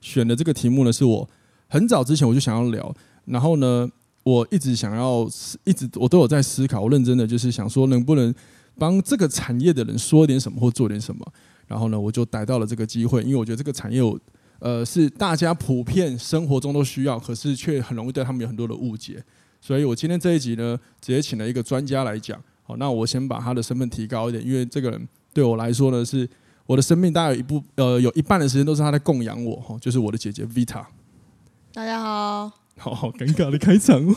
选的这个题目呢，是我很早之前我就想要聊，然后呢，我一直想要，一直我都有在思考，我认真的就是想说，能不能帮这个产业的人说点什么或做点什么。然后呢，我就逮到了这个机会，因为我觉得这个产业，呃，是大家普遍生活中都需要，可是却很容易对他们有很多的误解。所以我今天这一集呢，直接请了一个专家来讲。好，那我先把他的身份提高一点，因为这个人对我来说呢是。我的生命大概有一部呃有一半的时间都是他在供养我哈，就是我的姐姐 Vita。大家好，好好尴尬的开场哦。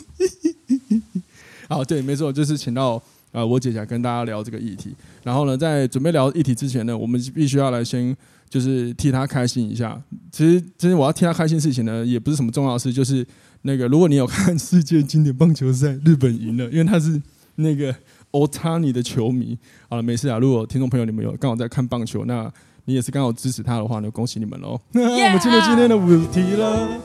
好，对，没错，就是请到呃我姐姐跟大家聊这个议题。然后呢，在准备聊议题之前呢，我们必须要来先就是替她开心一下。其实，其实我要替她开心的事情呢，也不是什么重要的事，就是那个如果你有看世界经典棒球赛，日本赢了，因为他是那个。欧塔尼的球迷，好了，没事啊。如果听众朋友你们有刚好在看棒球，那你也是刚好支持他的话呢，恭喜你们喽！那 我们进入今天的主题了。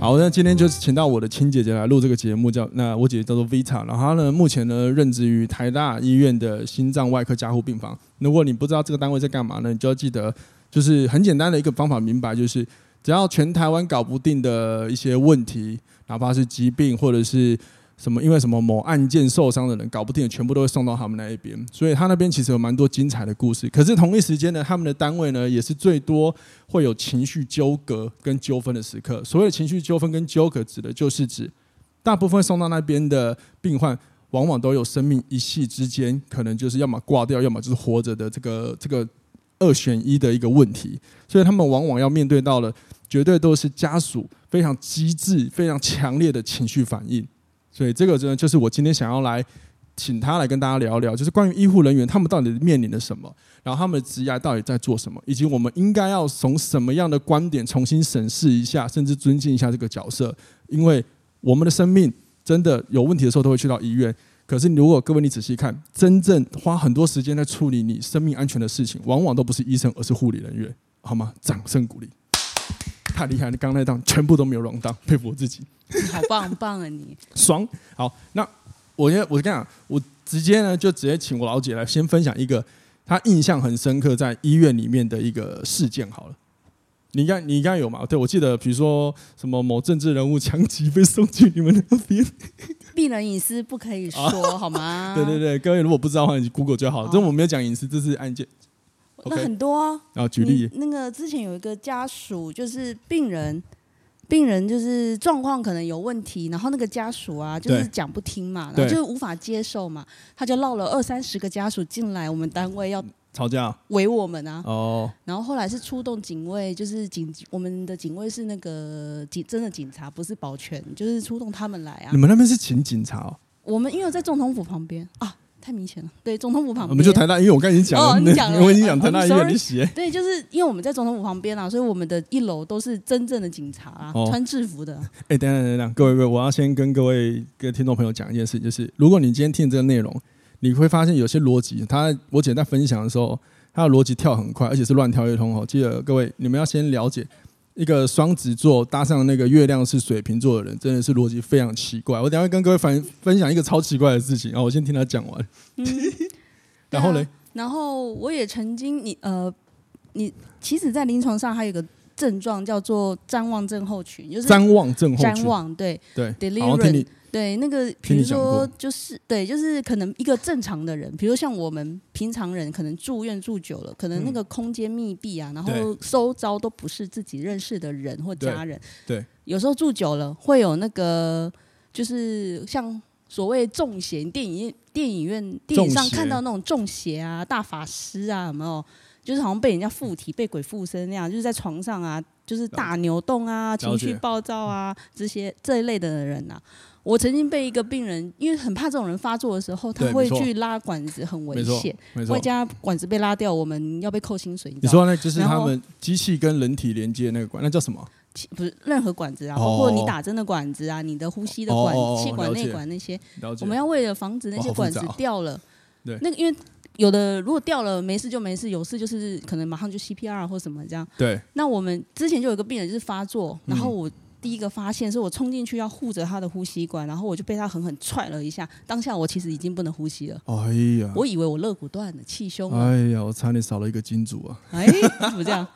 好，那今天就是请到我的亲姐姐来录这个节目，叫那我姐姐叫做 Vita，然后她呢目前呢任职于台大医院的心脏外科加护病房。如果你不知道这个单位在干嘛呢，你就要记得，就是很简单的一个方法，明白就是只要全台湾搞不定的一些问题，哪怕是疾病或者是。什么？因为什么某案件受伤的人搞不定，全部都会送到他们那一边。所以他那边其实有蛮多精彩的故事。可是同一时间呢，他们的单位呢也是最多会有情绪纠葛跟纠纷的时刻。所谓情绪纠纷跟纠葛，指的就是指大部分送到那边的病患，往往都有生命一夕之间，可能就是要么挂掉，要么就是活着的这个这个二选一的一个问题。所以他们往往要面对到了，绝对都是家属非常机智、非常强烈的情绪反应。所以这个真的就是我今天想要来请他来跟大家聊聊，就是关于医护人员他们到底面临了什么，然后他们的职业到底在做什么，以及我们应该要从什么样的观点重新审视一下，甚至尊敬一下这个角色。因为我们的生命真的有问题的时候都会去到医院，可是如果各位你仔细看，真正花很多时间在处理你生命安全的事情，往往都不是医生，而是护理人员，好吗？掌声鼓励。太厉害！你刚刚那档全部都没有 run down，佩服我自己。好棒棒啊你！爽。好，那我先我跟你讲，我直接呢就直接请我老姐来先分享一个她印象很深刻在医院里面的一个事件好了。你应该你应该有嘛？对，我记得，比如说什么某政治人物强击被送去你们那边，病人隐私不可以说、啊、好吗？对对对，各位如果不知道的话，你 Google 就好了。这、哦、我没有讲隐私，这是案件。那很多啊，啊举例，那个之前有一个家属，就是病人，病人就是状况可能有问题，然后那个家属啊，就是讲不听嘛，然后就是无法接受嘛，他就闹了二三十个家属进来我们单位要吵架，围我们啊，哦，然后后来是出动警卫，就是警我们的警卫是那个警真的警察，不是保全，就是出动他们来啊。你们那边是请警察哦？我们因为在总统府旁边。啊。太明显了，对，总统府旁边。我们就台大医院，我刚才已经讲了，哦、你讲了，我已经讲台大医院的血。对，就是因为我们在总统府旁边啊，所以我们的一楼都是真正的警察啊，哦、穿制服的。哎、欸，等等等等，各位各位，我要先跟各位各位听众朋友讲一件事，就是如果你今天听这个内容，你会发现有些逻辑，他我姐在分享的时候，他的逻辑跳很快，而且是乱跳一通哦。记得各位，你们要先了解。一个双子座搭上那个月亮是水瓶座的人，真的是逻辑非常奇怪。我等下会跟各位分分享一个超奇怪的事情，然后我先听他讲完。嗯、然后呢、啊？然后我也曾经，你呃，你其实，在临床上还有一个症状叫做瞻望症候群，就是瞻望症候群。瞻望对对。Delirium 对，那个比如说就是对，就是可能一个正常的人，比如像我们平常人，可能住院住久了，可能那个空间密闭啊，然后收招都不是自己认识的人或家人。对，对有时候住久了会有那个，就是像所谓中邪，电影院、电影院、电影上看到那种中邪啊、大法师啊，有没有？就是好像被人家附体、被鬼附身那样，就是在床上啊，就是大扭动啊、情绪暴躁啊这些这一类的人呐、啊。我曾经被一个病人，因为很怕这种人发作的时候，他会去拉管子，很危险。外加管子被拉掉，我们要被扣薪水。你说那就是他们机器跟人体连接那个管，那叫什么？不是任何管子啊，包括你打针的管子啊，你的呼吸的管、气管内管那些，我们要为了防止那些管子掉了，对，那个因为有的如果掉了没事就没事，有事就是可能马上就 CPR 或什么这样。对。那我们之前就有一个病人就是发作，然后我。第一个发现是我冲进去要护着他的呼吸管，然后我就被他狠狠踹了一下。当下我其实已经不能呼吸了。哎呀！我以为我肋骨断了，气胸。哎呀！我差点少了一个金主啊！哎，怎么这样？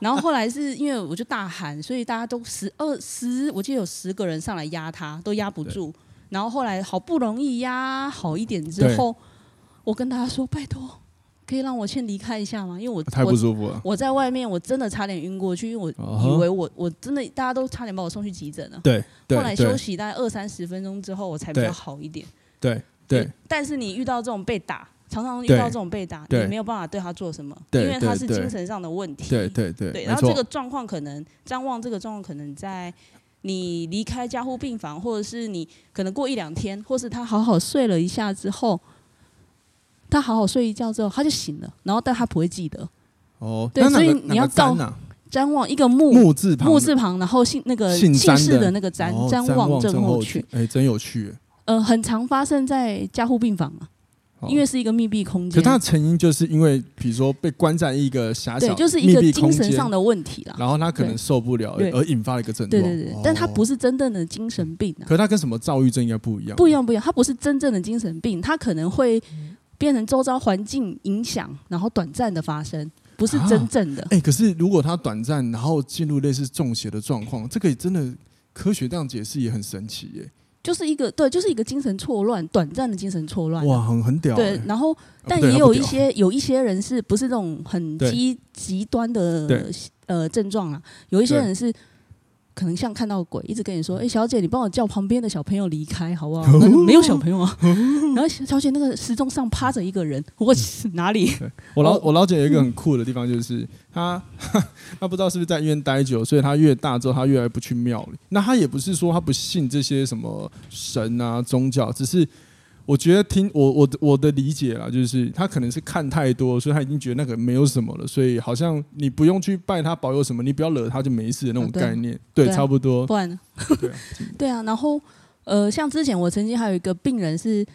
然后后来是因为我就大喊，所以大家都十二十，我记得有十个人上来压他，都压不住。然后后来好不容易压好一点之后，我跟大家说：“拜托。”可以让我先离开一下吗？因为我太不舒服了。我在外面，我真的差点晕过去，因为我以为我我真的大家都差点把我送去急诊了。对，后来休息大概二三十分钟之后，我才比较好一点。对对。但是你遇到这种被打，常常遇到这种被打，你没有办法对他做什么，因为他是精神上的问题。对对对。对，然后这个状况可能张望，这个状况可能在你离开加护病房，或者是你可能过一两天，或是他好好睡了一下之后。他好好睡一觉之后，他就醒了，然后但他不会记得。哦，对，所以你要照瞻望一个木木字旁，木字旁，然后姓那个姓氏的那个瞻瞻望症候群。哎，真有趣。呃，很常发生在加护病房啊，因为是一个密闭空间。可它的成因就是因为，比如说被关在一个狭小、就是一个精神上的问题啦。然后他可能受不了而引发了一个症状。对对对，但他不是真正的精神病啊。可他跟什么躁郁症应该不一样？不一样，不一样。他不是真正的精神病，他可能会。变成周遭环境影响，然后短暂的发生，不是真正的。哎、啊欸，可是如果它短暂，然后进入类似中邪的状况，这个也真的科学这样解释也很神奇耶。就是一个对，就是一个精神错乱，短暂的精神错乱。哇，很很屌。对，然后但也有一些有一些人是不是这种很极极端的呃症状啊？有一些人是。可能像看到鬼，一直跟你说：“哎、欸，小姐，你帮我叫旁边的小朋友离开，好不好？” 没有小朋友啊。然后小姐那个时钟上趴着一个人，我 哪里？我老我老姐有一个很酷的地方，就是她她不知道是不是在医院待久，所以她越大之后，她越来越不去庙里。那她也不是说她不信这些什么神啊宗教，只是。我觉得听我我我的理解啦，就是他可能是看太多，所以他已经觉得那个没有什么了，所以好像你不用去拜他保佑什么，你不要惹他就没事的那种概念，对，差不多。不然？对啊，对啊。然后呃，像之前我曾经还有一个病人是。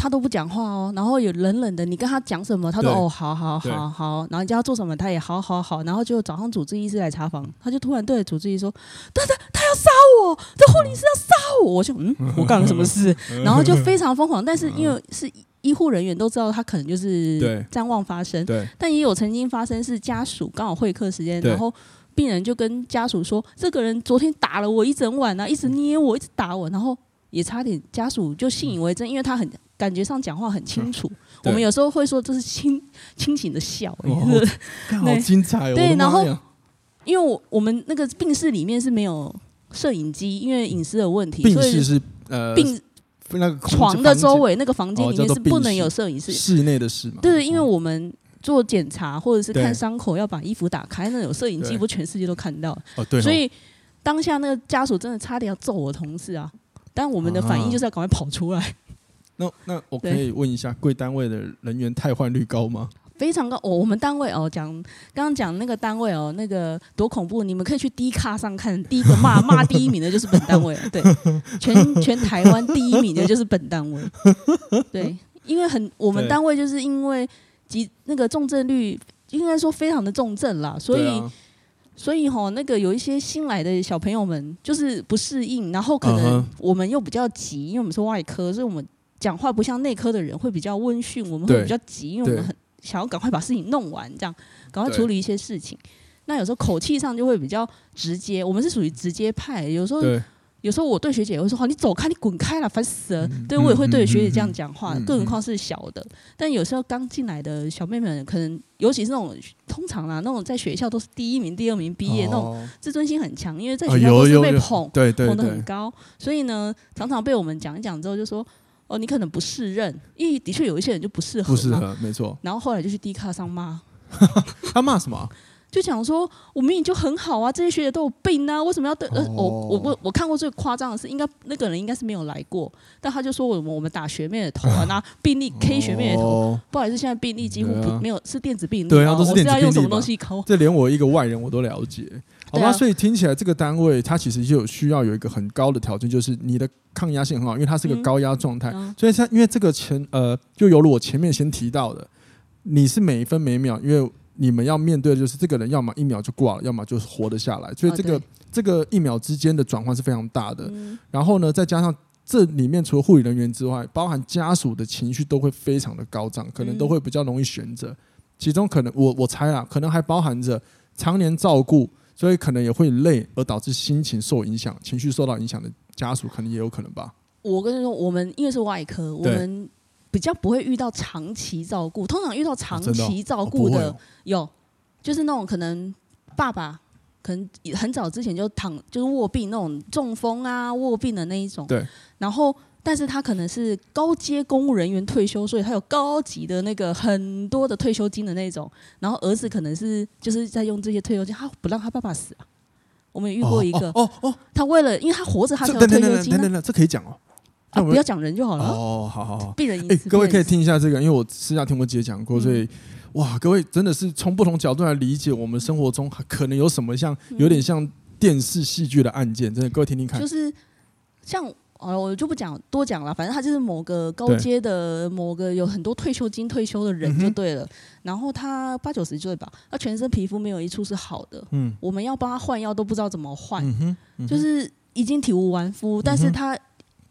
他都不讲话哦，然后也冷冷的，你跟他讲什么，他说哦，好好好好，然后你叫他做什么，他也好好好，然后就早上主治医师来查房，他就突然对着主治医师说：“他他他要杀我，这护理师要杀我。”我就嗯，我干了什么事？然后就非常疯狂，但是因为是医护人员都知道他可能就是谵妄发生，对，但也有曾经发生是家属刚好会客时间，然后病人就跟家属说：“这个人昨天打了我一整晚啊，一直捏我，一直打我，然后也差点家属就信以为真，因为他很。”感觉上讲话很清楚，我们有时候会说这是清清醒的笑，哦、好精彩哦！对，然后因为我我们那个病室里面是没有摄影机，因为隐私的问题，病室是呃病那个床的周围那个房间里面是不能有摄影师，室内的事嘛。对，因为我们做检查或者是看伤口要把衣服打开，那有摄影机不全世界都看到哦，对，所以当下那个家属真的差点要揍我同事啊，但我们的反应就是要赶快跑出来。那那我可以问一下，贵单位的人员汰换率高吗？非常高哦。我们单位哦，讲刚刚讲那个单位哦，那个多恐怖！你们可以去 D 卡上看，第一个骂 骂第一名的就是本单位，对，全全台湾第一名的就是本单位，对，因为很我们单位就是因为急那个重症率应该说非常的重症啦，所以、啊、所以吼、哦、那个有一些新来的小朋友们就是不适应，然后可能我们又比较急，因为我们是外科，所以我们。讲话不像内科的人会比较温驯，我们会比较急，因为我们很想要赶快把事情弄完，这样赶快处理一些事情。那有时候口气上就会比较直接，我们是属于直接派。有时候，有时候我对学姐也会说：“好，你走开，你滚开了，烦死了。嗯”对我也会对学姐这样讲话，嗯、更何况是小的。嗯、但有时候刚进来的小妹妹们，可能尤其是那种通常啦，那种在学校都是第一名、第二名毕业，哦、那种自尊心很强，因为在学校都是被捧，哦、对对对捧得很高，所以呢，常常被我们讲一讲之后就说。哦，你可能不适任，因为的确有一些人就不适合，不适合，没错。然后后来就去 D 卡上骂，他骂什么？就讲说，我明明就很好啊，这些学姐都有病啊，为什么要对？呃，我我我我看过最夸张的是，应该那个人应该是没有来过，但他就说我们我们打学妹的头啊，拿病历 K 学妹的头，哦、不好意思，现在病历几乎不没有是电子病历，对啊，都是电子病历。我是要用什么东西抠？这连我一个外人我都了解，好吧？啊、所以听起来这个单位它其实就有需要有一个很高的条件，就是你的抗压性很好，因为它是一个高压状态，嗯、所以它因为这个前呃，就犹如我前面先提到的，你是每一分每秒，因为。你们要面对的就是这个人，要么一秒就挂了，要么就是活得下来。所以这个、哦、这个一秒之间的转换是非常大的。嗯、然后呢，再加上这里面除了护理人员之外，包含家属的情绪都会非常的高涨，可能都会比较容易选择。其中可能我我猜啊，可能还包含着常年照顾，所以可能也会累，而导致心情受影响、情绪受到影响的家属，可能也有可能吧。我跟你说，我们因为是外科，我们。比较不会遇到长期照顾，通常遇到长期照顾的有，就是那种可能爸爸可能很早之前就躺就是卧病那种中风啊卧病的那一种，对。然后，但是他可能是高阶公务人员退休，所以他有高级的那个很多的退休金的那种。然后儿子可能是就是在用这些退休金，他不让他爸爸死啊。我们也遇过一个哦哦，哦，他为了因为他活着，他才有退休金，啊，这可以讲哦。啊，不要讲人就好了。哦，好好好。病人哎，各位可以听一下这个，因为我私下听我姐讲过，所以哇，各位真的是从不同角度来理解我们生活中可能有什么像有点像电视戏剧的案件，真的各位听听看。就是像呃，我就不讲多讲了，反正他就是某个高阶的某个有很多退休金退休的人就对了。然后他八九十岁吧，他全身皮肤没有一处是好的。嗯。我们要帮他换药都不知道怎么换，就是已经体无完肤，但是他。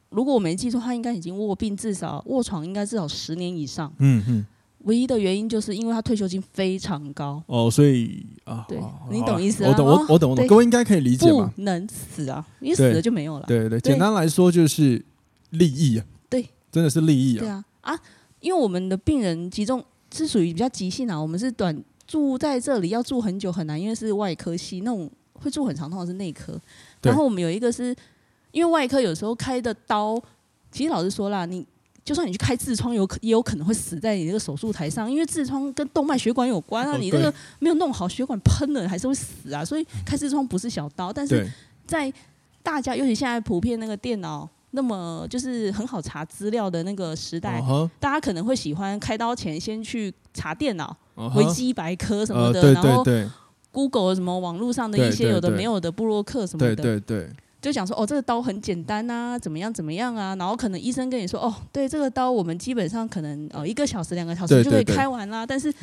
如果我没记错，他应该已经卧病，至少卧床应该至少十年以上。嗯嗯。唯一的原因就是因为他退休金非常高。哦，所以啊，对，你懂意思啊？我懂，我我懂，我懂。各位应该可以理解吧？不能死啊！你死了就没有了。对对，简单来说就是利益啊。对，真的是利益啊。对啊啊！因为我们的病人集中是属于比较急性啊，我们是短住在这里要住很久很难，因为是外科系，那种会住很长，通常是内科。然后我们有一个是。因为外科有时候开的刀，其实老实说啦，你就算你去开痔疮，有可也有可能会死在你那个手术台上，因为痔疮跟动脉血管有关啊，你那个没有弄好，血管喷了还是会死啊。所以开痔疮不是小刀，但是在大家尤其现在普遍那个电脑那么就是很好查资料的那个时代，大家可能会喜欢开刀前先去查电脑、维基百科什么的，然后 Google 什么网络上的一些有的没有的布洛克什么的，对对对。就讲说哦，这个刀很简单呐，怎么样怎么样啊？然后可能医生跟你说哦，对，这个刀我们基本上可能哦一个小时两个小时就可以开完啦。但是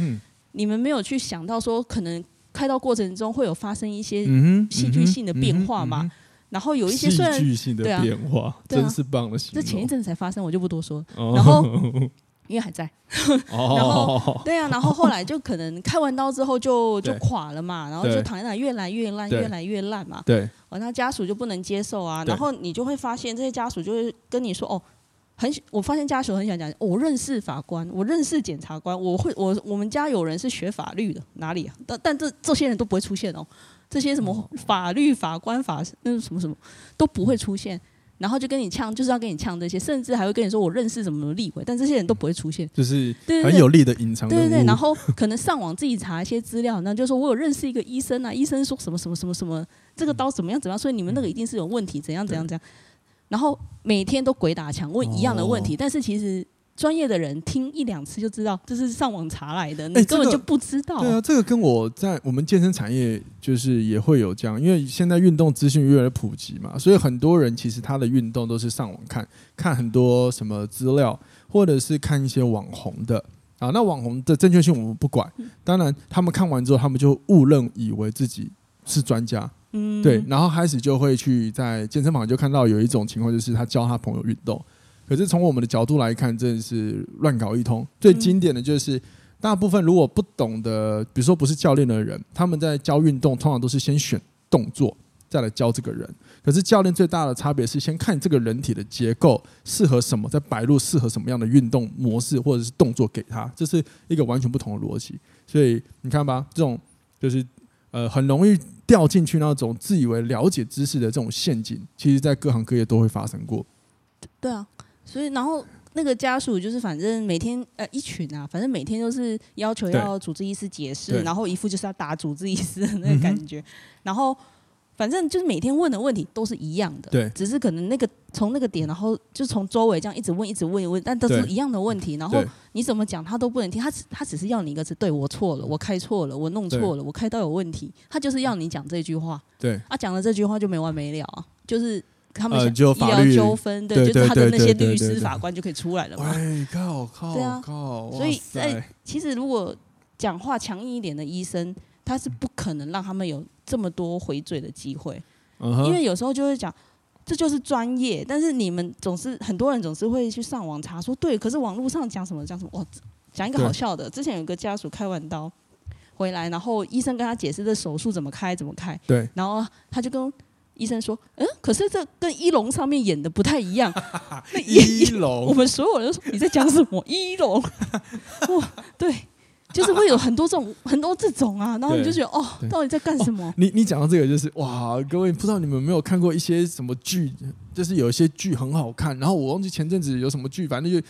你们没有去想到说，可能开刀过程中会有发生一些戏剧性的变化嘛？然后有一些戏剧性的变化，真是棒的。这前一阵子才发生，我就不多说。然后。因为还在，然后对啊，然后后来就可能开完刀之后就 就垮了嘛，然后就躺在那越来越烂，越来越烂嘛。对，完他家属就不能接受啊，然后你就会发现这些家属就会跟你说哦，很，我发现家属很想讲，我认识法官，我认识检察官，我会我我们家有人是学法律的，哪里啊？但但这这些人都不会出现哦，这些什么法律法官法那什么什么都不会出现。然后就跟你呛，就是要跟你呛这些，甚至还会跟你说我认识什么什么立委，但这些人都不会出现，就是很有利的隐藏。对对对，然后可能上网自己查一些资料，那就说我有认识一个医生啊，医生说什么什么什么什么，这个刀怎么样怎么样，所以你们那个一定是有问题，怎样怎样怎样。然后每天都鬼打墙问一样的问题，但是其实。专业的人听一两次就知道，这是上网查来的，你根本就不知道。对啊，这个跟我在我们健身产业就是也会有这样，因为现在运动资讯越来越普及嘛，所以很多人其实他的运动都是上网看，看很多什么资料，或者是看一些网红的啊。那网红的正确性我们不管，当然他们看完之后，他们就误认以为自己是专家，嗯，对，然后开始就会去在健身房就看到有一种情况，就是他教他朋友运动。可是从我们的角度来看，真的是乱搞一通。最经典的就是，大部分如果不懂的，比如说不是教练的人，他们在教运动，通常都是先选动作，再来教这个人。可是教练最大的差别是，先看这个人体的结构适合什么，再摆入适合什么样的运动模式或者是动作给他，这是一个完全不同的逻辑。所以你看吧，这种就是呃很容易掉进去那种自以为了解知识的这种陷阱，其实在各行各业都会发生过。对啊。所以，然后那个家属就是反正每天呃一群啊，反正每天都是要求要主治医师解释，然后一副就是要打主治医师的那个感觉，嗯、然后。反正就是每天问的问题都是一样的，对，只是可能那个从那个点，然后就从周围这样一直问，一直问，一问，但都是一样的问题。然后你怎么讲他都不能听，他只他只是要你一个字，对，我错了，我开错了，我弄错了，我开刀有问题，他就是要你讲这句话。对，啊，讲了这句话就没完没了啊，就是他们想医疗纠纷，对，就是他的那些律师法官就可以出来了嘛。哎，靠靠，对啊，所以在，其实如果讲话强硬一点的医生，他是不可能让他们有这么多回嘴的机会。因为有时候就会讲，这就是专业，但是你们总是很多人总是会去上网查说，对，可是网络上讲什么讲什么，哦，讲一个好笑的，之前有个家属开完刀回来，然后医生跟他解释这手术怎么开怎么开，对，然后他就跟医生说，嗯，可是这跟一龙上面演的不太一样，一龙，我们所有人都说你在讲什么一龙，哇，对。就是会有很多这种 很多这种啊，然后你就觉得哦，到底在干什么？哦、你你讲到这个就是哇，各位不知道你们有没有看过一些什么剧，就是有一些剧很好看，然后我忘记前阵子有什么剧，反正就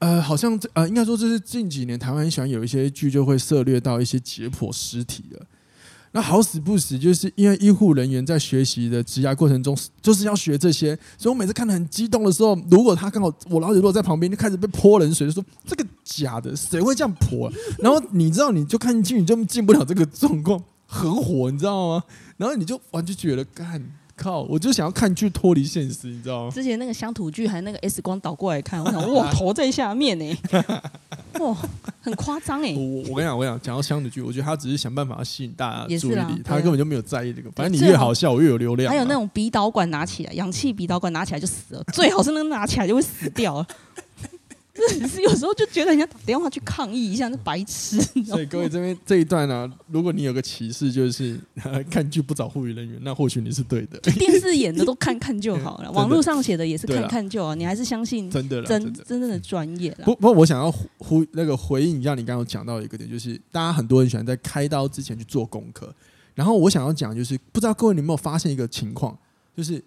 呃，好像呃，应该说这是近几年台湾很喜欢有一些剧就会涉猎到一些解剖尸体的。那好死不死，就是因为医护人员在学习的职涯过程中，就是要学这些，所以我每次看得很激动的时候，如果他刚好我老姐如果在旁边，就开始被泼冷水，就说这个假的，谁会这样泼？然后你知道，你就看进去，你就进不了这个状况，很火，你知道吗？然后你就完全觉得干。靠！我就想要看剧脱离现实，你知道吗？之前那个乡土剧还那个 S 光倒过来看，我想哇，头在下面呢，哇，很夸张哎！我我跟你讲，我跟你讲，讲到乡土剧，我觉得他只是想办法吸引大家注意力，啊、他根本就没有在意这个。反正你越好笑，我越有流量。还有那种鼻导管拿起来，氧气鼻导管拿起来就死了，最好是能拿起来就会死掉了。只是有时候就觉得人家打电话去抗议一下，那白痴。所以各位这边这一段呢、啊，如果你有个歧视，就是看剧不找护理人员，那或许你是对的。电视演的都看看就好了，网络上写的也是看看就好。你还是相信真的真真正的专业了。不不过我想要呼那个回应一下你刚刚讲到的一个点，就是大家很多人喜欢在开刀之前去做功课。然后我想要讲就是，不知道各位你有没有发现一个情况，就是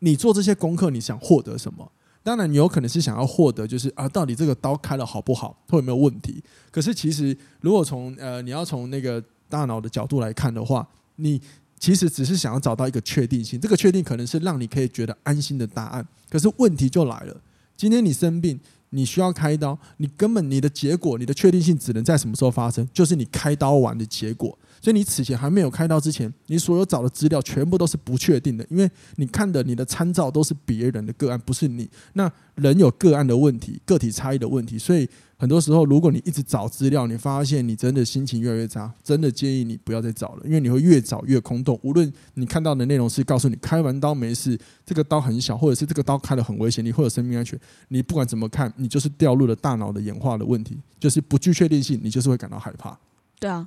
你做这些功课，你想获得什么？当然，你有可能是想要获得，就是啊，到底这个刀开的好不好，会有没有问题？可是其实，如果从呃，你要从那个大脑的角度来看的话，你其实只是想要找到一个确定性，这个确定可能是让你可以觉得安心的答案。可是问题就来了，今天你生病，你需要开刀，你根本你的结果，你的确定性只能在什么时候发生？就是你开刀完的结果。所以你此前还没有开刀之前，你所有找的资料全部都是不确定的，因为你看的你的参照都是别人的个案，不是你。那人有个案的问题，个体差异的问题，所以很多时候，如果你一直找资料，你发现你真的心情越来越差，真的建议你不要再找了，因为你会越找越空洞。无论你看到的内容是告诉你开完刀没事，这个刀很小，或者是这个刀开得很危险，你会有生命安全，你不管怎么看，你就是掉入了大脑的演化的问题，就是不具确定性，你就是会感到害怕。对啊。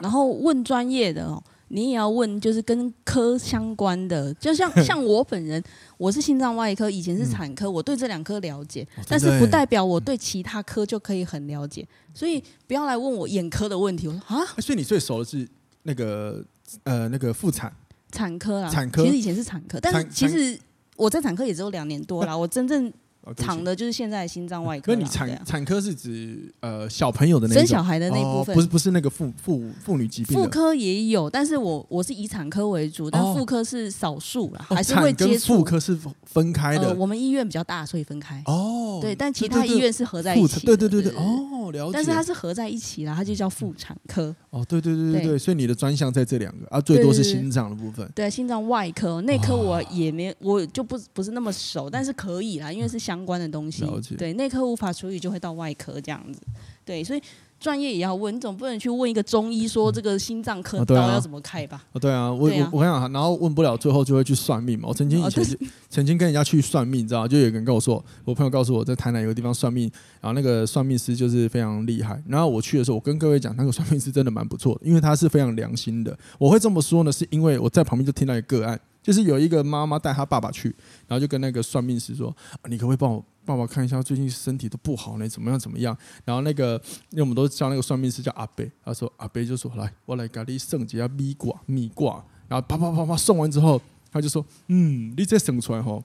然后问专业的哦，你也要问，就是跟科相关的，就像 像我本人，我是心脏外科，以前是产科，我对这两科了解，但是不代表我对其他科就可以很了解，所以不要来问我眼科的问题。我说啊，所以你最熟的是那个呃那个妇产产科啦，产科其实以前是产科，但是其实我在产科也只有两年多啦，我真正。躺的就是现在心脏外科。那你产产科是指呃小朋友的那生小孩的那部分，不是不是那个妇妇妇女疾病。妇科也有，但是我我是以产科为主，但妇科是少数啦，还是会接触。妇科是分开的，我们医院比较大，所以分开。哦，对，但其他医院是合在一起。对对对对，哦，了解。但是它是合在一起啦，它就叫妇产科。哦，对对对对对，所以你的专项在这两个啊，最多是心脏的部分。对，心脏外科、内科我也没，我就不不是那么熟，但是可以啦，因为是相关的东西。对，内科无法处理，就会到外科这样子。对，所以专业也要问，你总不能去问一个中医说这个心脏科刀要怎么开吧？哦，对啊，我我我跟你讲，然后问不了，最后就会去算命嘛。我曾经以前曾经跟人家去算命，你知道，就有人跟我说，我朋友告诉我在台南有个地方算命，然后那个算命师就是非常厉害。然后我去的时候，我跟各位讲，那个算命师真的蛮不错的，因为他是非常良心的。我会这么说呢，是因为我在旁边就听到一个个案，就是有一个妈妈带她爸爸去，然后就跟那个算命师说：“你可不可以帮我？”爸爸看一下，最近身体都不好呢，怎么样怎么样？然后那个，因为我们都叫那个算命师叫阿伯，他说阿伯就说来，我来给你算一下米卦米卦，然后啪啪啪啪送完之后，他就说，嗯，你这算出来吼，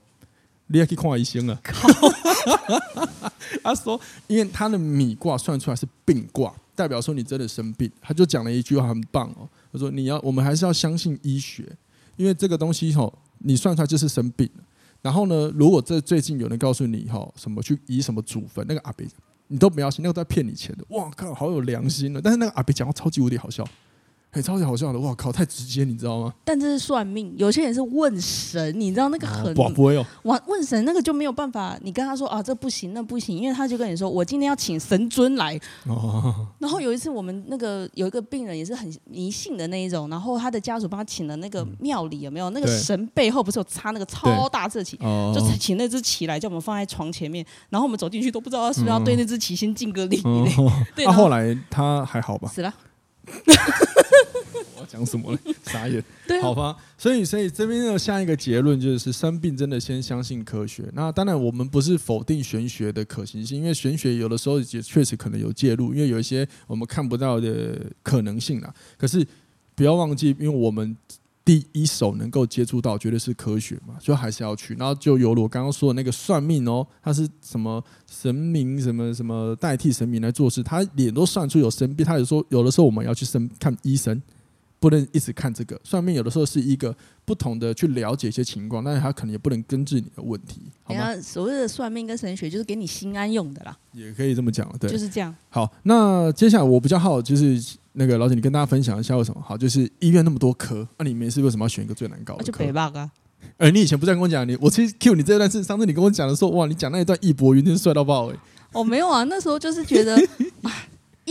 你也可以看医生了。他说，因为他的米卦算出来是病卦，代表说你真的生病。他就讲了一句话很棒哦，他说你要，我们还是要相信医学，因为这个东西吼，你算出来就是生病。然后呢，如果这最近有人告诉你吼，什么去以什么祖坟，那个阿伯，你都不要信，那个在骗你钱的。哇靠，好有良心的。但是那个阿伯讲话超级无敌好笑。很、欸、超级好笑的，哇靠，太直接，你知道吗？但这是算命，有些人是问神，你知道那个很，不不会哦。问问神那个就没有办法，你跟他说啊，这不行，那不行，因为他就跟你说，我今天要请神尊来。哦。然后有一次我们那个有一个病人也是很迷信的那一种，然后他的家属帮他请了那个庙里有没有那个神背后不是有插那个超大字旗，就请那只旗来叫我们放在床前面，然后我们走进去都不知道他是不是要对那只旗先敬个礼。对。那后来他还好吧？死了。讲什么了？傻眼。对啊、好吧。所以，所以这边的下一个结论就是，生病真的先相信科学。那当然，我们不是否定玄学的可行性，因为玄学有的时候也确实可能有介入，因为有一些我们看不到的可能性啊。可是不要忘记，因为我们。第一手能够接触到，绝对是科学嘛，就还是要去。然后就有了我刚刚说的那个算命哦，他是什么神明，什么什么代替神明来做事，他脸都算出有生病。他有说，有的时候我们要去生看医生，不能一直看这个算命。有的时候是一个不同的去了解一些情况，但是他可能也不能根治你的问题。好吗？所谓的算命跟神学，就是给你心安用的啦，也可以这么讲，对，就是这样。好，那接下来我比较好就是。那个老姐，你跟大家分享一下为什么好？就是医院那么多科，那、啊、你没事为什么要选一个最难搞的？就北霸啊！哎、欸，你以前不是跟我讲你，我其实 Q 你这段是上次你跟我讲的时候，哇，你讲那一段义薄云天帅到爆哎、欸！哦，没有啊，那时候就是觉得。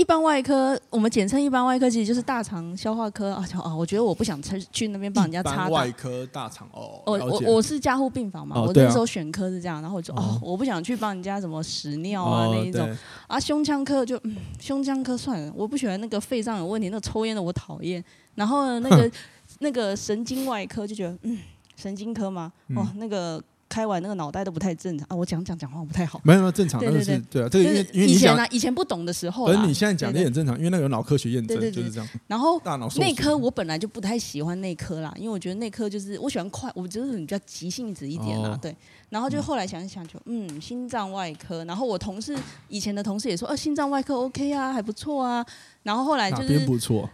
一般外科，我们简称一般外科，其实就是大肠消化科啊。啊，我觉得我不想去去那边帮人家插。外科大肠哦。我我我是加护病房嘛，哦、我那时候选科是这样，然后我就哦，哦，我不想去帮人家什么屎尿啊、哦、那一种。啊，胸腔科就嗯，胸腔科算了，我不喜欢那个肺脏有问题，那个抽烟的我讨厌。然后呢，那个 那个神经外科就觉得嗯，神经科嘛，哦，那个。开完那个脑袋都不太正常啊！我讲讲讲话不太好。没有没有正常，但是对，对啊，这个因为因为以前呢，以前不懂的时候，可是你现在讲的也很正常，因为那个有脑科学验证，就是这样。然后内科我本来就不太喜欢内科啦，因为我觉得内科就是我喜欢快，我觉得比较急性子一点啦，对。然后就后来想一想，就嗯，心脏外科。然后我同事以前的同事也说，呃，心脏外科 OK 啊，还不错啊。然后后来就是不错？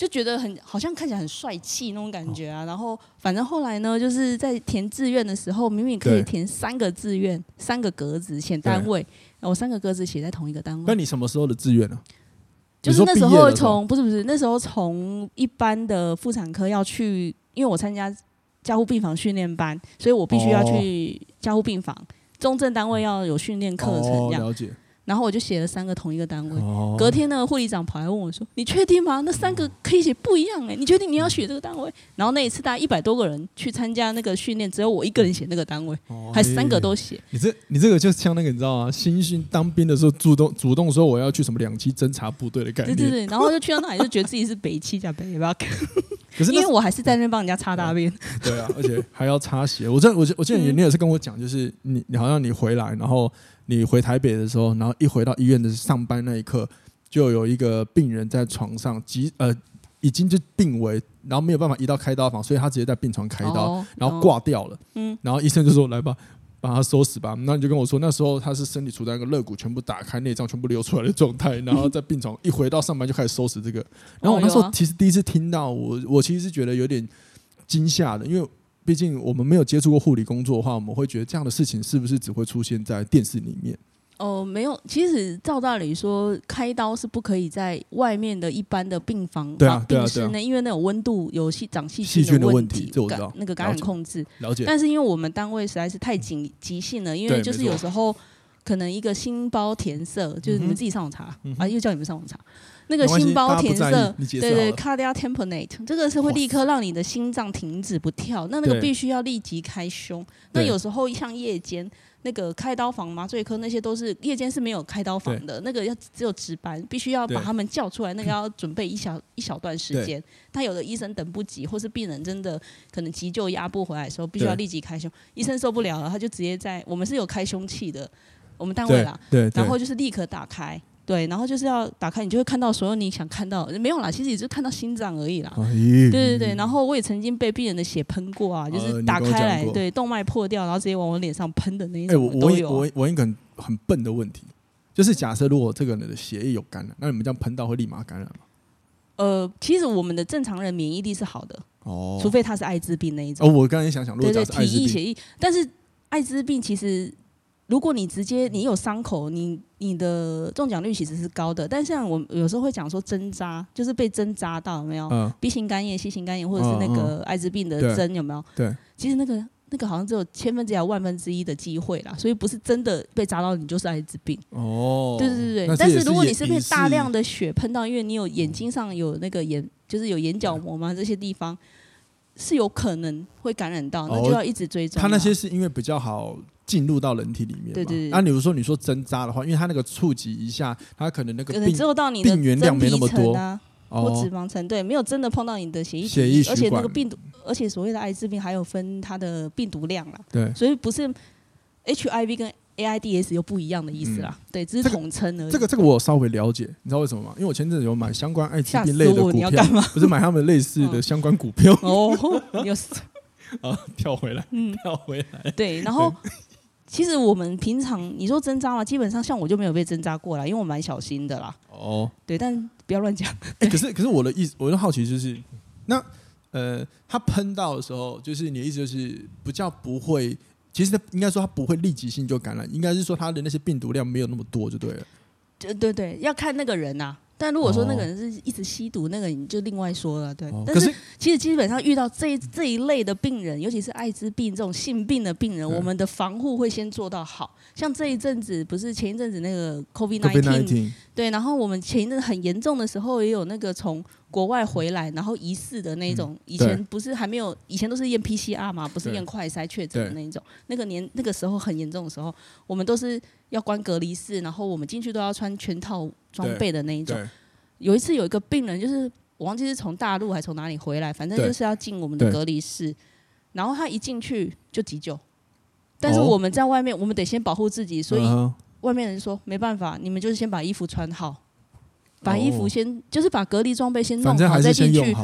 就觉得很好像看起来很帅气那种感觉啊，然后反正后来呢，就是在填志愿的时候，明明可以填三个志愿，三个格子写单位，我三个格子写在同一个单位。那你什么时候的志愿呢？就是那时候从不是不是那时候从一般的妇产科要去，因为我参加加护病房训练班，所以我必须要去加护病房中正单位要有训练课程这样。了解。然后我就写了三个同一个单位，隔天那个护理长跑来问我说：“你确定吗？那三个可以写不一样哎、欸，你确定你要写这个单位？”然后那一次大概一百多个人去参加那个训练，只有我一个人写那个单位，还三个都写。你这你这个就像那个你知道吗？新训当兵的时候主动主动说我要去什么两栖侦察部队的感觉。对对对，然后就去到那里就觉得自己是北七加北八，可是因为我还是在那边帮人家擦大便。对啊，而且还要擦鞋。我这我我记得你你也是跟我讲，就是你你好像你回来然后。你回台北的时候，然后一回到医院的上班那一刻，就有一个病人在床上，急呃已经就病危，然后没有办法移到开刀房，所以他直接在病床开刀，哦、然后挂掉了。嗯，然后医生就说：“来吧，把他收拾吧。”那你就跟我说，那时候他是身体处在一个肋骨全部打开、内脏全部流出来的状态，然后在病床一回到上班就开始收拾这个。然后我那时候其实第一次听到，我我其实是觉得有点惊吓的，因为。毕竟我们没有接触过护理工作的话，我们会觉得这样的事情是不是只会出现在电视里面？哦，没有。其实照道理说，开刀是不可以在外面的一般的病房、对啊、病室内，因为那种温度有细长细菌的问题，感那个感染控制了解。但是因为我们单位实在是太紧急性了，因为就是有时候可能一个心包填塞，就是你们自己上网查、嗯、啊，又叫你们上网查。那个心包填塞，对对，cardiac tamponade，这个是会立刻让你的心脏停止不跳。那那个必须要立即开胸。那有时候像夜间那个开刀房、麻醉科那些都是夜间是没有开刀房的，那个要只有值班，必须要把他们叫出来。那个要准备一小一小段时间。但有的医生等不及，或是病人真的可能急救压不回来的时候，必须要立即开胸。医生受不了了，他就直接在我们是有开胸器的，我们单位啦，然后就是立刻打开。对，然后就是要打开，你就会看到所有你想看到，没有啦，其实也就看到心脏而已啦。哎、对对对，然后我也曾经被病人的血喷过啊，就是打开来，对，动脉破掉，然后直接往我脸上喷的那一种。哎，我我我我一个很很笨的问题，就是假设如果这个人的血液有感染，那你们这样喷到会立马感染吗？呃，其实我们的正常人免疫力是好的哦，除非他是艾滋病那一种。哦，我刚才想想，如果对对，体液血液，但是艾滋病其实。如果你直接你有伤口，你你的中奖率其实是高的。但像我有时候会讲说针扎，就是被针扎到有没有、嗯、？B 型肝炎、C 型肝炎，或者是那个艾滋病的针有没有？对，其实那个那个好像只有千分之一、万分之一的机会啦，所以不是真的被扎到你就是艾滋病。哦，对对对对。但是如果你是被大量的血喷到，因为你有眼睛上有那个眼，就是有眼角膜嘛，这些地方是有可能会感染到，那就要一直追踪。他那些是因为比较好。进入到人体里面，对对对。那比如说你说针扎的话，因为它那个触及一下，它可能那个病病原量没那么多。啊，或脂肪层，对，没有真的碰到你的血液血液，而且那个病毒，而且所谓的艾滋病还有分它的病毒量啦，对，所以不是 HIV 跟 AIDS 又不一样的意思啦，对，只是统称而已。这个这个我稍微了解，你知道为什么吗？因为我前阵子有买相关 艾滋病类的股票，不是买他们类似的相关股票。哦，有啊，跳回来，嗯，跳回来，对，然后。其实我们平常你说针扎嘛，基本上像我就没有被针扎过啦，因为我蛮小心的啦。哦，对，但不要乱讲。欸，可是可是我的意思，我的好奇就是，那呃，他喷到的时候，就是你的意思就是不叫不会，其实他应该说他不会立即性就感染，应该是说他的那些病毒量没有那么多就对了。对对对，要看那个人呐、啊。但如果说那个人是一直吸毒，那个你就另外说了，对。但是其实基本上遇到这这一类的病人，尤其是艾滋病这种性病的病人，我们的防护会先做到好。像这一阵子不是前一阵子那个 COVID nineteen，对，然后我们前一阵子很严重的时候，也有那个从国外回来然后疑似的那种，以前不是还没有，以前都是验 PCR 嘛，不是验快筛确诊的那一种。那个年那个时候很严重的时候，我们都是要关隔离室，然后我们进去都要穿全套装备的那一种。有一次有一个病人，就是我忘记是从大陆还是从哪里回来，反正就是要进我们的隔离室，然后他一进去就急救，但是我们在外面，我们得先保护自己，所以外面人说没办法，你们就是先把衣服穿好，把衣服先就是把隔离装备先弄好再进去，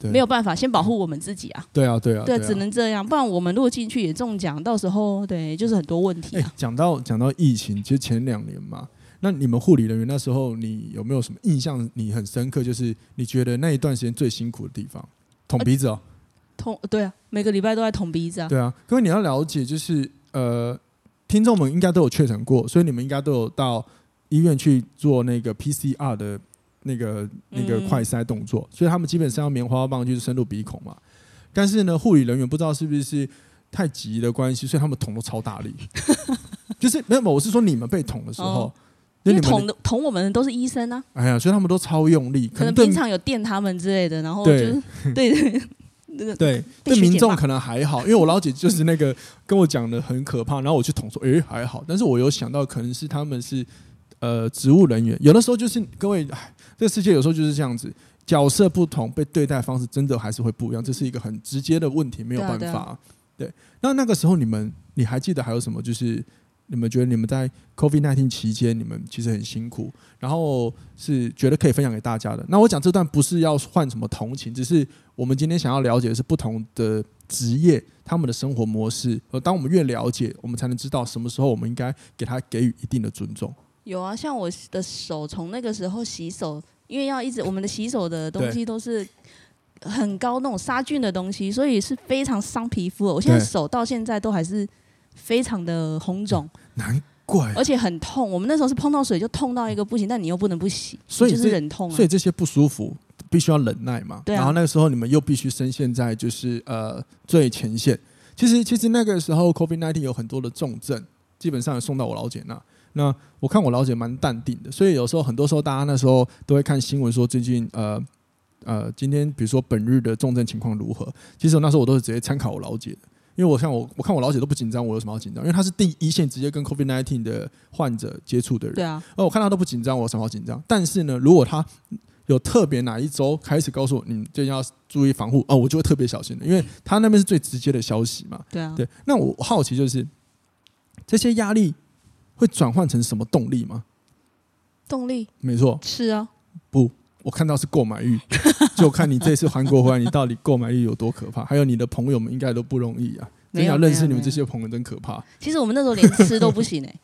没有办法，先保护我们自己啊。对啊，对啊，对，只能这样，不然我们如果进去也中奖，到时候对就是很多问题啊。讲到讲到疫情，其实前两年嘛。那你们护理人员那时候，你有没有什么印象？你很深刻，就是你觉得那一段时间最辛苦的地方，捅鼻子哦，捅对啊，每个礼拜都在捅鼻子啊。对啊，各位你要了解，就是呃，听众们应该都有确诊过，所以你们应该都有到医院去做那个 PCR 的那个那个快筛动作，所以他们基本上用棉花棒就是深入鼻孔嘛。但是呢，护理人员不知道是不是太急的关系，所以他们捅都超大力，就是没有，我是说你们被捅的时候。哦。因为捅的捅我们的都是医生啊，哎呀，所以他们都超用力，可能平常有电他们之类的，然后就是 对对那个对对民众可能还好，因为我老姐就是那个跟我讲的很可怕，然后我去捅说，哎还好，但是我有想到可能是他们是呃职务人员，有的时候就是各位，哎，这个世界有时候就是这样子，角色不同，被对待方式真的还是会不一样，这是一个很直接的问题，没有办法。对，那那个时候你们你还记得还有什么就是？你们觉得你们在 COVID-19 期间，你们其实很辛苦，然后是觉得可以分享给大家的。那我讲这段不是要换什么同情，只是我们今天想要了解的是不同的职业他们的生活模式。而当我们越了解，我们才能知道什么时候我们应该给他给予一定的尊重。有啊，像我的手从那个时候洗手，因为要一直我们的洗手的东西都是很高那种杀菌的东西，所以是非常伤皮肤。我现在手到现在都还是。非常的红肿，难怪，而且很痛。我们那时候是碰到水就痛到一个不行，但你又不能不洗，所以就是忍痛啊。所以这些不舒服必须要忍耐嘛。对啊。然后那个时候你们又必须深陷在就是呃最前线。其实其实那个时候 COVID nineteen 有很多的重症，基本上也送到我老姐那。那我看我老姐蛮淡定的，所以有时候很多时候大家那时候都会看新闻说最近呃呃今天比如说本日的重症情况如何。其实我那时候我都是直接参考我老姐的。因为我像我，我看我老姐都不紧张，我有什么好紧张？因为她是第一线直接跟 COVID-19 的患者接触的人。对啊。而我看她都不紧张，我有什么好紧张？但是呢，如果她有特别哪一周开始告诉我，你最近要注意防护哦，我就会特别小心的，因为她那边是最直接的消息嘛。对啊。对。那我好奇就是，这些压力会转换成什么动力吗？动力。没错，是啊，不，我看到是购买欲，就看你这次韩国回来，你到底购买欲有多可怕？还有你的朋友们应该都不容易啊，真要认识你们这些朋友真可怕。其实我们那时候连吃都不行哎、欸，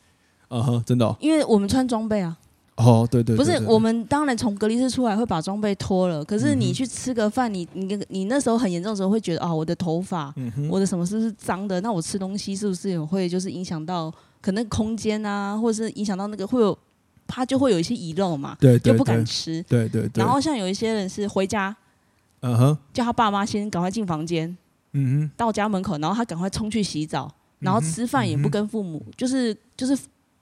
嗯哼，真的、哦，因为我们穿装备啊。哦，对对，对，不是，我们当然从隔离室出来会把装备脱了，可是你去吃个饭，你你你那时候很严重的时候会觉得啊，我的头发，我的什么是不是脏的？那我吃东西是不是也会就是影响到可能空间啊，或者是影响到那个会有，它就会有一些遗漏嘛，对，就不敢吃，对对。然后像有一些人是回家，嗯哼，叫他爸妈先赶快进房间，嗯哼，到家门口，然后他赶快冲去洗澡，然后吃饭也不跟父母，就是就是。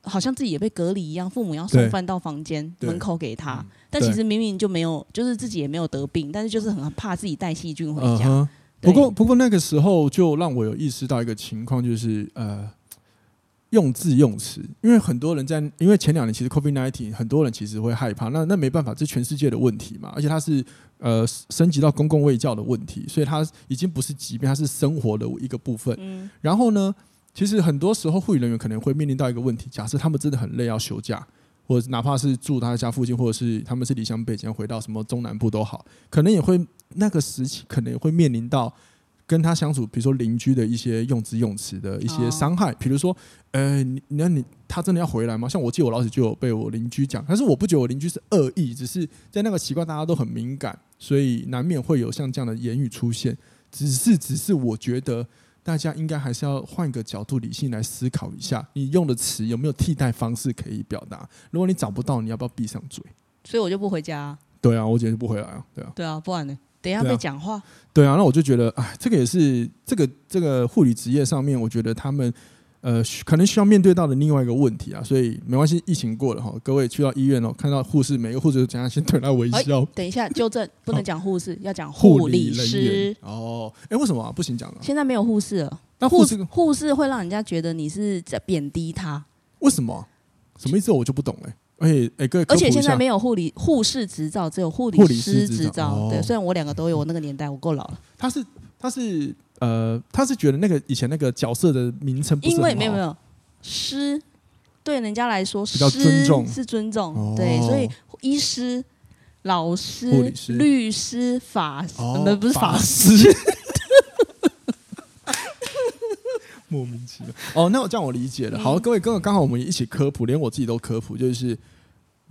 好像自己也被隔离一样，父母要送饭到房间门口给他，但其实明明就没有，就是自己也没有得病，但是就是很怕自己带细菌回家。Uh. 不过，不过那个时候就让我有意识到一个情况，就是呃，用字用词，因为很多人在，因为前两年其实 COVID-19 很多人其实会害怕，那那没办法，这是全世界的问题嘛，而且它是呃升级到公共卫教的问题，所以它已经不是疾病，它是生活的一个部分。嗯，然后呢？其实很多时候，护理人员可能会面临到一个问题：假设他们真的很累，要休假，或者哪怕是住他家附近，或者是他们是离乡背井，回到什么中南部都好，可能也会那个时期可能也会面临到跟他相处，比如说邻居的一些用词用词的一些伤害。比如说，呃，你那你他真的要回来吗？像我记得我老师就有被我邻居讲，但是我不觉得我邻居是恶意，只是在那个习惯大家都很敏感，所以难免会有像这样的言语出现。只是，只是我觉得。大家应该还是要换个角度，理性来思考一下，你用的词有没有替代方式可以表达？如果你找不到，你要不要闭上嘴？所以我就不回家啊。对啊，我姐就不回来啊。对啊。对啊，不然呢？等一下被讲话。对啊，那我就觉得，哎，这个也是这个这个护理职业上面，我觉得他们。呃，可能需要面对到的另外一个问题啊，所以没关系，疫情过了哈，各位去到医院哦，看到护士，每个护士都讲先对他微笑。欸、等一下，纠正，不能讲护士，要讲护理师。哦，哎、欸，为什么、啊、不行讲了？现在没有护士了，那护士护士会让人家觉得你是在贬低他。为什么？什么意思？我就不懂哎。而且，哎，各位，而且现在没有护理护士执照，只有护理师执照。哦、对，虽然我两个都有，我那个年代我够老了。他是他是呃，他是觉得那个以前那个角色的名称不是很好。因为没有没有。师对人家来说，比较尊重是尊重，哦、对，所以医师、老师、师律师、法，哦、不是法师，莫名其妙。哦，那我这样我理解了。好，各位，刚刚好我们一起科普，连我自己都科普，就是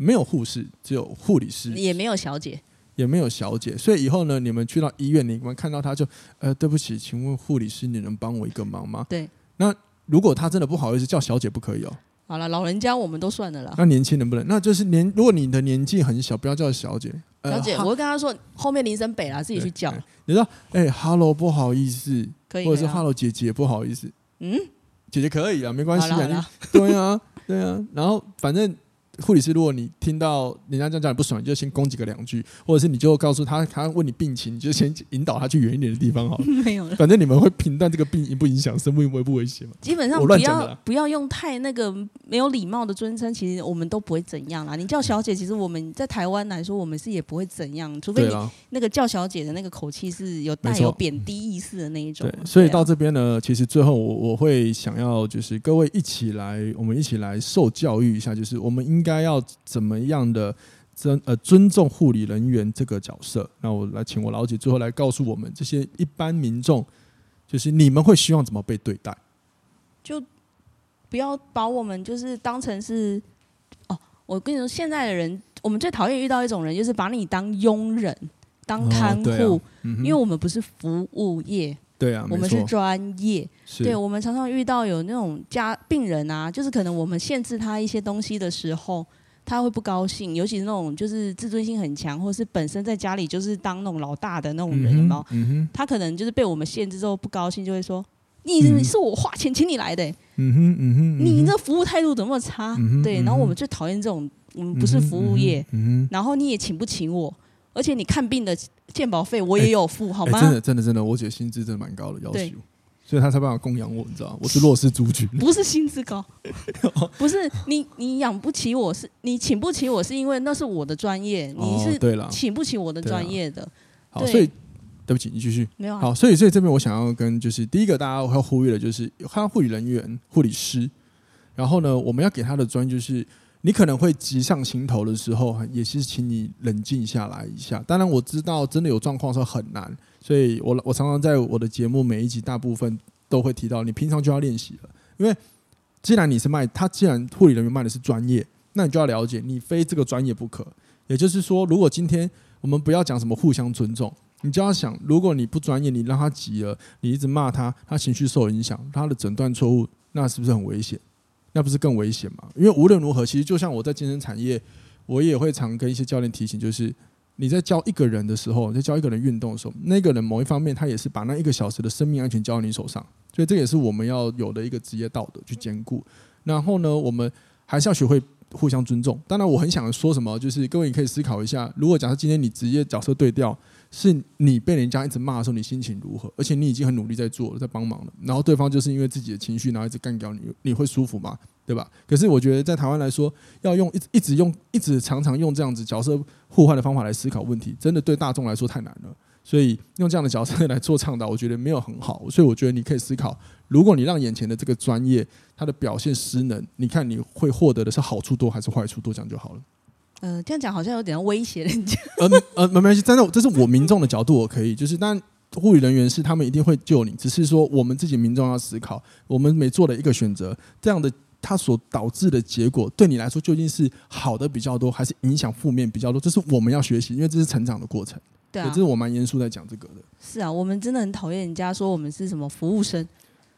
没有护士，只有护理师，也没有小姐，也没有小姐。所以以后呢，你们去到医院，你们看到他就，呃，对不起，请问护理师，你能帮我一个忙吗？对，那。如果他真的不好意思叫小姐，不可以哦。好了，老人家我们都算了啦。那年轻人不能，那就是年。如果你的年纪很小，不要叫小姐。小姐，呃、我会跟他说后面铃声北啦，自己去叫。你说，哎、欸、，Hello，不好意思，可以，或者是 Hello 姐姐，不好意思。嗯，姐姐可以啊，没关系啊。对啊，对啊。然后反正。护理师，如果你听到人家这样讲你不爽，你就先攻击个两句，或者是你就告诉他，他问你病情，你就先引导他去远一点的地方好了。没有了，反正你们会评断这个病影不影响生命，危不危险嘛？基本上不要不要用太那个没有礼貌的尊称，其实我们都不会怎样啦。你叫小姐，其实我们在台湾来说，我们是也不会怎样，除非你那个叫小姐的那个口气是有带有贬低意思的那一种。对，所以到这边呢，其实最后我我会想要就是各位一起来，我们一起来受教育一下，就是我们应。应该要怎么样的尊呃尊重护理人员这个角色？那我来请我老姐最后来告诉我们这些一般民众，就是你们会希望怎么被对待？就不要把我们就是当成是哦，我跟你说，现在的人我们最讨厌遇到一种人，就是把你当佣人、当看护，哦啊嗯、因为我们不是服务业，对啊，我们是专业，对，我们常常遇到有那种家病人啊，就是可能我们限制他一些东西的时候，他会不高兴，尤其是那种就是自尊心很强，或是本身在家里就是当那种老大的那种人，然后、嗯嗯、他可能就是被我们限制之后不高兴，就会说：“你你是我花钱请你来的、欸，嗯哼嗯哼，嗯你这服务态度怎么差？”嗯、对，然后我们最讨厌这种，我们不是服务业，嗯、哼然后你也请不请我。而且你看病的健保费我也有付，欸、好吗？欸、真的，真的，真的，我姐薪资真的蛮高的，要求，所以她才办法供养我，你知道我是弱势族群，不是薪资高，不是你，你养不起我是，你请不起我是因为那是我的专业，你是对了，请不起我的专业的。好，所以对不起，你继续。没有、啊、好，所以所以这边我想要跟就是第一个大家要呼吁的就是，看护理人员、护理师，然后呢，我们要给他的专业就是。你可能会急上心头的时候，也是请你冷静下来一下。当然，我知道真的有状况的时候很难，所以我我常常在我的节目每一集大部分都会提到，你平常就要练习了。因为既然你是卖他，既然护理人员卖的是专业，那你就要了解，你非这个专业不可。也就是说，如果今天我们不要讲什么互相尊重，你就要想，如果你不专业，你让他急了，你一直骂他，他情绪受影响，他的诊断错误，那是不是很危险？那不是更危险吗？因为无论如何，其实就像我在健身产业，我也会常跟一些教练提醒，就是你在教一个人的时候，在教一个人运动的时候，那个人某一方面，他也是把那一个小时的生命安全交到你手上，所以这也是我们要有的一个职业道德去兼顾。然后呢，我们还是要学会互相尊重。当然，我很想说什么，就是各位你可以思考一下，如果假设今天你职业角色对调。是你被人家一直骂的时候，你心情如何？而且你已经很努力在做了，在帮忙了，然后对方就是因为自己的情绪，然后一直干掉你，你会舒服吗？对吧？可是我觉得在台湾来说，要用一一直用一直常常用这样子角色互换的方法来思考问题，真的对大众来说太难了。所以用这样的角色来做倡导，我觉得没有很好。所以我觉得你可以思考，如果你让眼前的这个专业它的表现失能，你看你会获得的是好处多还是坏处多？这样就好了。呃，这样讲好像有点威胁人家。呃呃，没关系，真的，这是我民众的角度，我可以，就是，但护理人员是他们一定会救你，只是说我们自己民众要思考，我们每做的一个选择，这样的它所导致的结果，对你来说究竟是好的比较多，还是影响负面比较多？这是我们要学习，因为这是成长的过程。对啊，这是我蛮严肃在讲这个的。是啊，我们真的很讨厌人家说我们是什么服务生。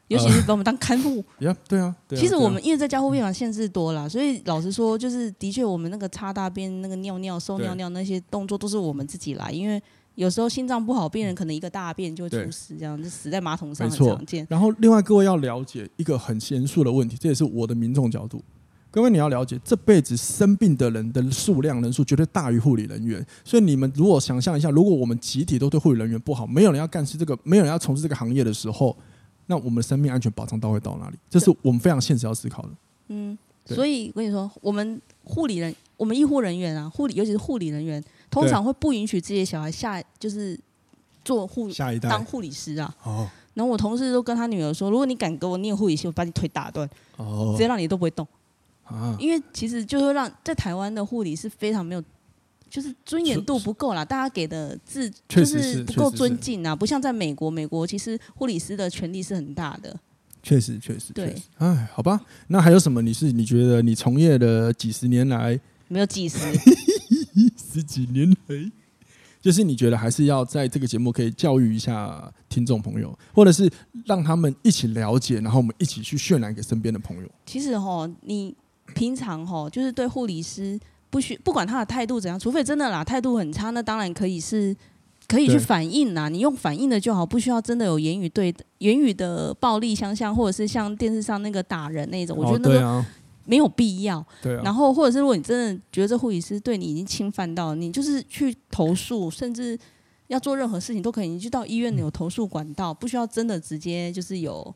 尤其是把我们当看护，呀、呃，对啊。对啊其实我们因为在加护病房限制多了，所以老实说，就是的确我们那个擦大便、那个尿尿、收尿尿那些动作都是我们自己来。因为有时候心脏不好，病人可能一个大便就会出事，这样就死在马桶上，很常见。然后，另外各位要了解一个很严肃的问题，这也是我的民众角度。各位你要了解，这辈子生病的人的数量人数绝对大于护理人员。所以你们如果想象一下，如果我们集体都对护理人员不好，没有人要干事这个，没有人要从事这个行业的时候。那我们的生命安全保障到会到哪里？这是我们非常现实要思考的。嗯，所以我跟你说，我们护理人，我们医护人员啊，护理尤其是护理人员，通常会不允许自己的小孩下，就是做护下一代当护理师啊。哦。然后我同事都跟他女儿说，如果你敢给我念护理系，我把你腿打断，哦，直接让你都不会动。啊。因为其实就是让在台湾的护理是非常没有。就是尊严度不够啦，大家给的自就是不够尊敬啊，不像在美国，美国其实护理师的权力是很大的。确实，确实，对。哎，好吧，那还有什么？你是你觉得你从业的几十年来，没有几十，十几年来，就是你觉得还是要在这个节目可以教育一下听众朋友，或者是让他们一起了解，然后我们一起去渲染给身边的朋友。其实哈，你平常哈，就是对护理师。不需不管他的态度怎样，除非真的啦态度很差，那当然可以是，可以去反应啦。你用反应的就好，不需要真的有言语对言语的暴力相向，或者是像电视上那个打人那种，我觉得那个没有必要。对啊。然后或者是如果你真的觉得这护理师对你已经侵犯到，你就是去投诉，甚至要做任何事情都可以，你去到医院有投诉管道，不需要真的直接就是有。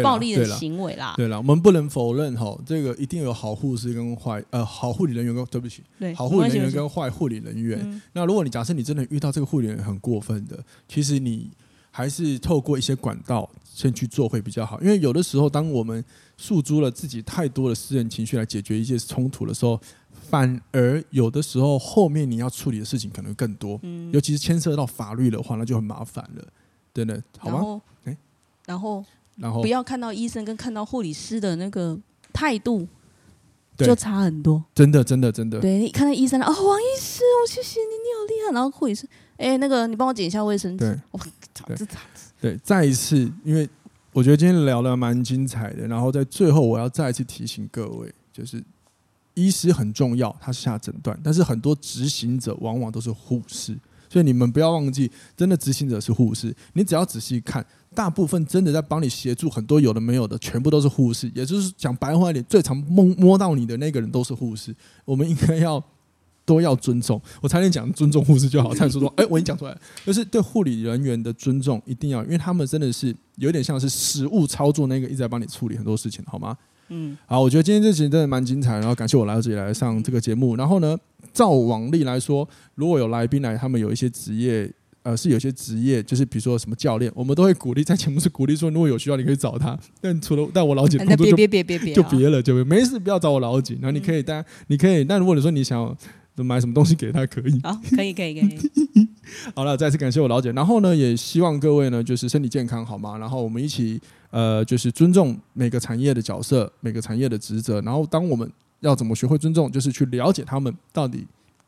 暴力的行为啦，对了，我们不能否认哈，这个一定有好护士跟坏呃好护理人员跟对不起，对好护理人员跟坏护理人员。嗯、那如果你假设你真的遇到这个护理人员很过分的，其实你还是透过一些管道先去做会比较好，因为有的时候当我们诉诸了自己太多的私人情绪来解决一些冲突的时候，反而有的时候后面你要处理的事情可能更多，嗯、尤其是牵涉到法律的话，那就很麻烦了，真的，好吗？哎，然后。欸然后不要看到医生跟看到护理师的那个态度就差很多，真的真的真的。对，你看到医生了，哦，王医师，哦，谢谢你，你好厉害。然后护理师，哎，那个你帮我捡一下卫生纸。对，我操，这咋子？对，再一次，因为我觉得今天聊的蛮精彩的。然后在最后，我要再一次提醒各位，就是医师很重要，他是下诊断，但是很多执行者往往都是护士，所以你们不要忘记，真的执行者是护士。你只要仔细看。大部分真的在帮你协助很多有的没有的，全部都是护士。也就是讲白话一点，最常摸摸到你的那个人都是护士。我们应该要都要尊重。我差点讲尊重护士就好，差点说说，哎，我已经讲出来了，就是对护理人员的尊重一定要，因为他们真的是有点像是实物操作那个一直在帮你处理很多事情，好吗？嗯，好，我觉得今天这集真的蛮精彩，然后感谢我来到这里来上这个节目。然后呢，照往例来说，如果有来宾来，他们有一些职业。呃是有些职业，就是比如说什么教练，我们都会鼓励在节目是鼓励说，如果有需要你可以找他。但除了 但我老姐工作就别别别别别就别了，就没事不要找我老姐。然后你可以，但你可以，但如果你说你想要买什么东西给他，可以。好，可以可以可以。好了，再次感谢我老姐。然后呢，也希望各位呢就是身体健康，好吗？然后我们一起呃就是尊重每个产业的角色，每个产业的职责。然后当我们要怎么学会尊重，就是去了解他们到底。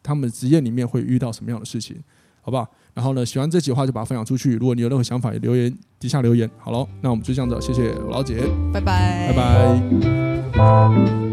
他们职业里面会遇到什么样的事情，好不好？然后呢，喜欢这集的话就把它分享出去。如果你有任何想法，也留言底下留言。好喽，那我们就这样子，谢谢我老姐，拜拜，拜拜。